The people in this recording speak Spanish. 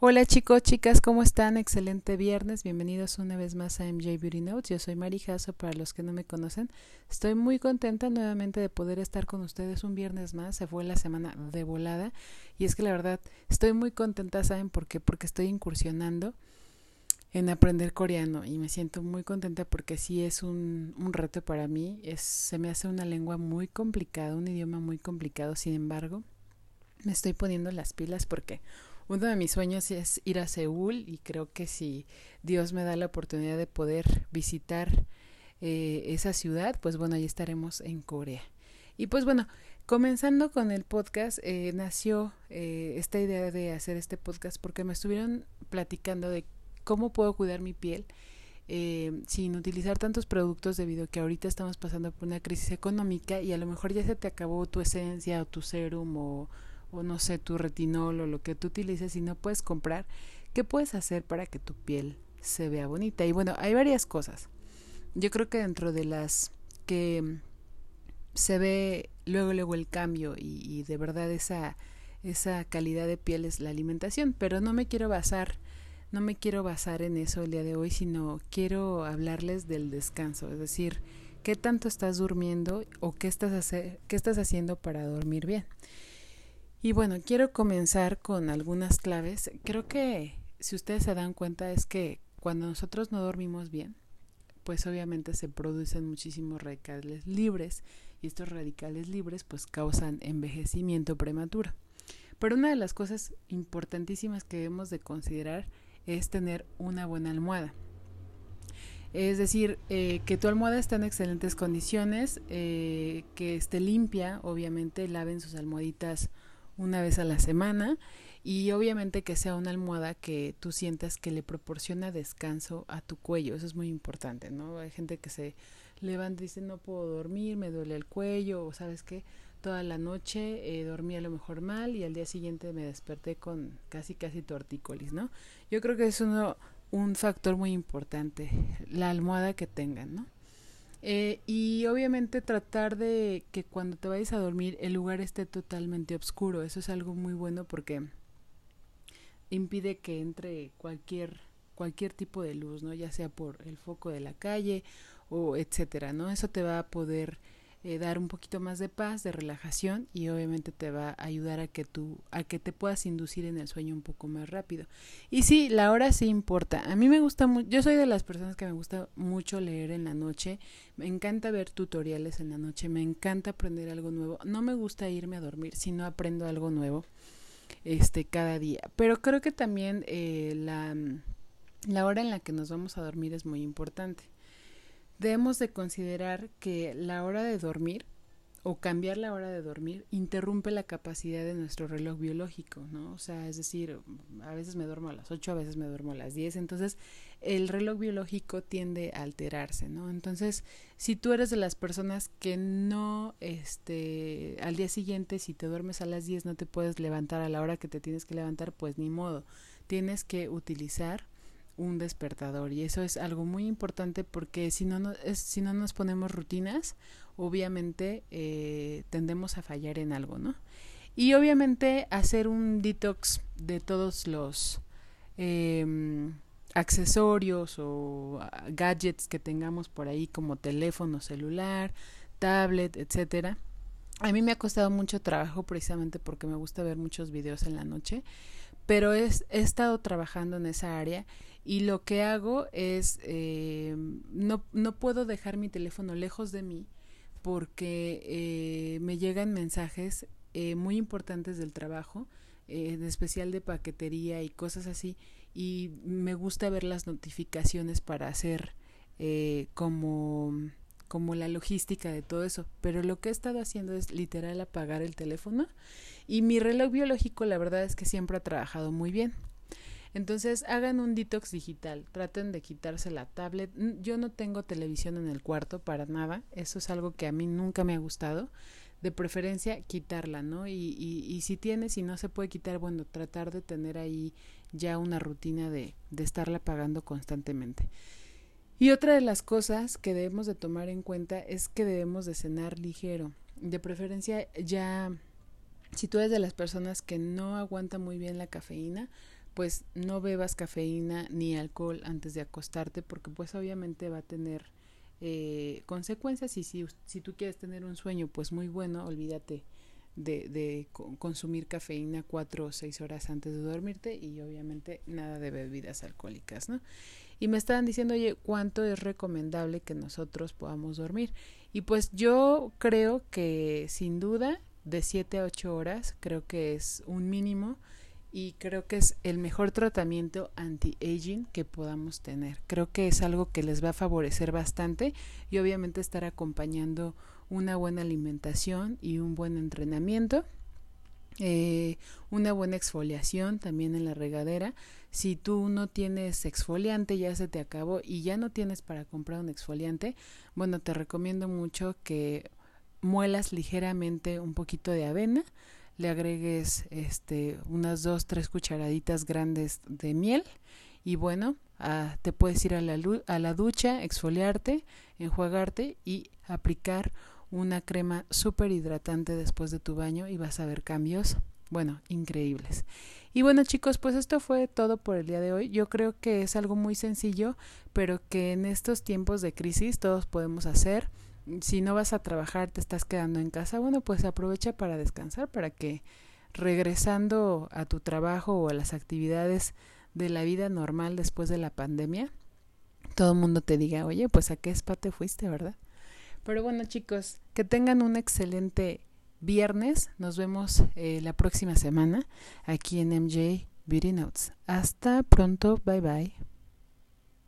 Hola chicos, chicas, ¿cómo están? Excelente viernes. Bienvenidos una vez más a MJ Beauty Notes. Yo soy Mari para los que no me conocen. Estoy muy contenta nuevamente de poder estar con ustedes un viernes más. Se fue la semana de volada. Y es que la verdad, estoy muy contenta, ¿saben por qué? Porque estoy incursionando en aprender coreano y me siento muy contenta porque sí es un, un reto para mí. Es, se me hace una lengua muy complicada, un idioma muy complicado. Sin embargo, me estoy poniendo las pilas porque uno de mis sueños es ir a Seúl y creo que si Dios me da la oportunidad de poder visitar eh, esa ciudad, pues bueno, ahí estaremos en Corea. Y pues bueno, comenzando con el podcast, eh, nació eh, esta idea de hacer este podcast porque me estuvieron platicando de cómo puedo cuidar mi piel eh, sin utilizar tantos productos debido a que ahorita estamos pasando por una crisis económica y a lo mejor ya se te acabó tu esencia o tu serum o o no sé, tu retinol o lo que tú utilices y no puedes comprar, ¿qué puedes hacer para que tu piel se vea bonita? Y bueno, hay varias cosas. Yo creo que dentro de las que se ve luego luego el cambio y, y de verdad esa esa calidad de piel es la alimentación, pero no me quiero basar no me quiero basar en eso el día de hoy, sino quiero hablarles del descanso, es decir, qué tanto estás durmiendo o qué estás, hacer, qué estás haciendo para dormir bien. Y bueno, quiero comenzar con algunas claves. Creo que si ustedes se dan cuenta es que cuando nosotros no dormimos bien, pues obviamente se producen muchísimos radicales libres y estos radicales libres pues causan envejecimiento prematuro. Pero una de las cosas importantísimas que debemos de considerar es tener una buena almohada. Es decir, eh, que tu almohada esté en excelentes condiciones, eh, que esté limpia, obviamente laven sus almohaditas una vez a la semana y obviamente que sea una almohada que tú sientas que le proporciona descanso a tu cuello, eso es muy importante, ¿no? Hay gente que se levanta y dice no puedo dormir, me duele el cuello o sabes qué, toda la noche eh, dormí a lo mejor mal y al día siguiente me desperté con casi casi tortícolis, ¿no? Yo creo que es uno, un factor muy importante, la almohada que tengan, ¿no? Eh, y obviamente tratar de que cuando te vayas a dormir el lugar esté totalmente oscuro. Eso es algo muy bueno porque impide que entre cualquier cualquier tipo de luz, ¿no? Ya sea por el foco de la calle o etcétera, ¿no? Eso te va a poder eh, dar un poquito más de paz, de relajación y obviamente te va a ayudar a que tú, a que te puedas inducir en el sueño un poco más rápido. Y sí, la hora sí importa. A mí me gusta mucho, yo soy de las personas que me gusta mucho leer en la noche, me encanta ver tutoriales en la noche, me encanta aprender algo nuevo. No me gusta irme a dormir si no aprendo algo nuevo este cada día. Pero creo que también eh, la, la hora en la que nos vamos a dormir es muy importante debemos de considerar que la hora de dormir o cambiar la hora de dormir interrumpe la capacidad de nuestro reloj biológico, ¿no? O sea, es decir, a veces me duermo a las 8, a veces me duermo a las 10, entonces el reloj biológico tiende a alterarse, ¿no? Entonces, si tú eres de las personas que no, este, al día siguiente, si te duermes a las 10, no te puedes levantar a la hora que te tienes que levantar, pues ni modo, tienes que utilizar un despertador y eso es algo muy importante porque si no, no, es, si no nos ponemos rutinas, obviamente eh, tendemos a fallar en algo, ¿no? Y obviamente hacer un detox de todos los eh, accesorios o ah, gadgets que tengamos por ahí como teléfono celular, tablet, etcétera. A mí me ha costado mucho trabajo precisamente porque me gusta ver muchos videos en la noche, pero es, he estado trabajando en esa área y lo que hago es, eh, no, no puedo dejar mi teléfono lejos de mí porque eh, me llegan mensajes eh, muy importantes del trabajo, eh, de especial de paquetería y cosas así, y me gusta ver las notificaciones para hacer eh, como como la logística de todo eso, pero lo que he estado haciendo es literal apagar el teléfono y mi reloj biológico la verdad es que siempre ha trabajado muy bien. Entonces hagan un detox digital, traten de quitarse la tablet. Yo no tengo televisión en el cuarto para nada, eso es algo que a mí nunca me ha gustado. De preferencia quitarla, ¿no? Y, y, y si tienes y no se puede quitar, bueno, tratar de tener ahí ya una rutina de, de estarla pagando constantemente. Y otra de las cosas que debemos de tomar en cuenta es que debemos de cenar ligero. De preferencia ya, si tú eres de las personas que no aguanta muy bien la cafeína, pues no bebas cafeína ni alcohol antes de acostarte porque pues obviamente va a tener eh, consecuencias y si, si tú quieres tener un sueño pues muy bueno, olvídate de, de consumir cafeína cuatro o seis horas antes de dormirte y obviamente nada de bebidas alcohólicas, ¿no? Y me estaban diciendo, oye, ¿cuánto es recomendable que nosotros podamos dormir? Y pues yo creo que sin duda de 7 a 8 horas creo que es un mínimo y creo que es el mejor tratamiento anti-aging que podamos tener. Creo que es algo que les va a favorecer bastante y obviamente estar acompañando una buena alimentación y un buen entrenamiento. Eh, una buena exfoliación también en la regadera. Si tú no tienes exfoliante, ya se te acabó y ya no tienes para comprar un exfoliante, bueno, te recomiendo mucho que muelas ligeramente un poquito de avena, le agregues este unas dos tres cucharaditas grandes de miel y bueno ah, te puedes ir a la, a la ducha exfoliarte enjuagarte y aplicar una crema súper hidratante después de tu baño y vas a ver cambios bueno increíbles. Y bueno chicos pues esto fue todo por el día de hoy. Yo creo que es algo muy sencillo pero que en estos tiempos de crisis todos podemos hacer si no vas a trabajar, te estás quedando en casa, bueno, pues aprovecha para descansar, para que regresando a tu trabajo o a las actividades de la vida normal después de la pandemia, todo el mundo te diga, oye, pues a qué spa te fuiste, ¿verdad? Pero bueno, chicos, que tengan un excelente viernes. Nos vemos eh, la próxima semana aquí en MJ Beauty Notes. Hasta pronto, bye bye.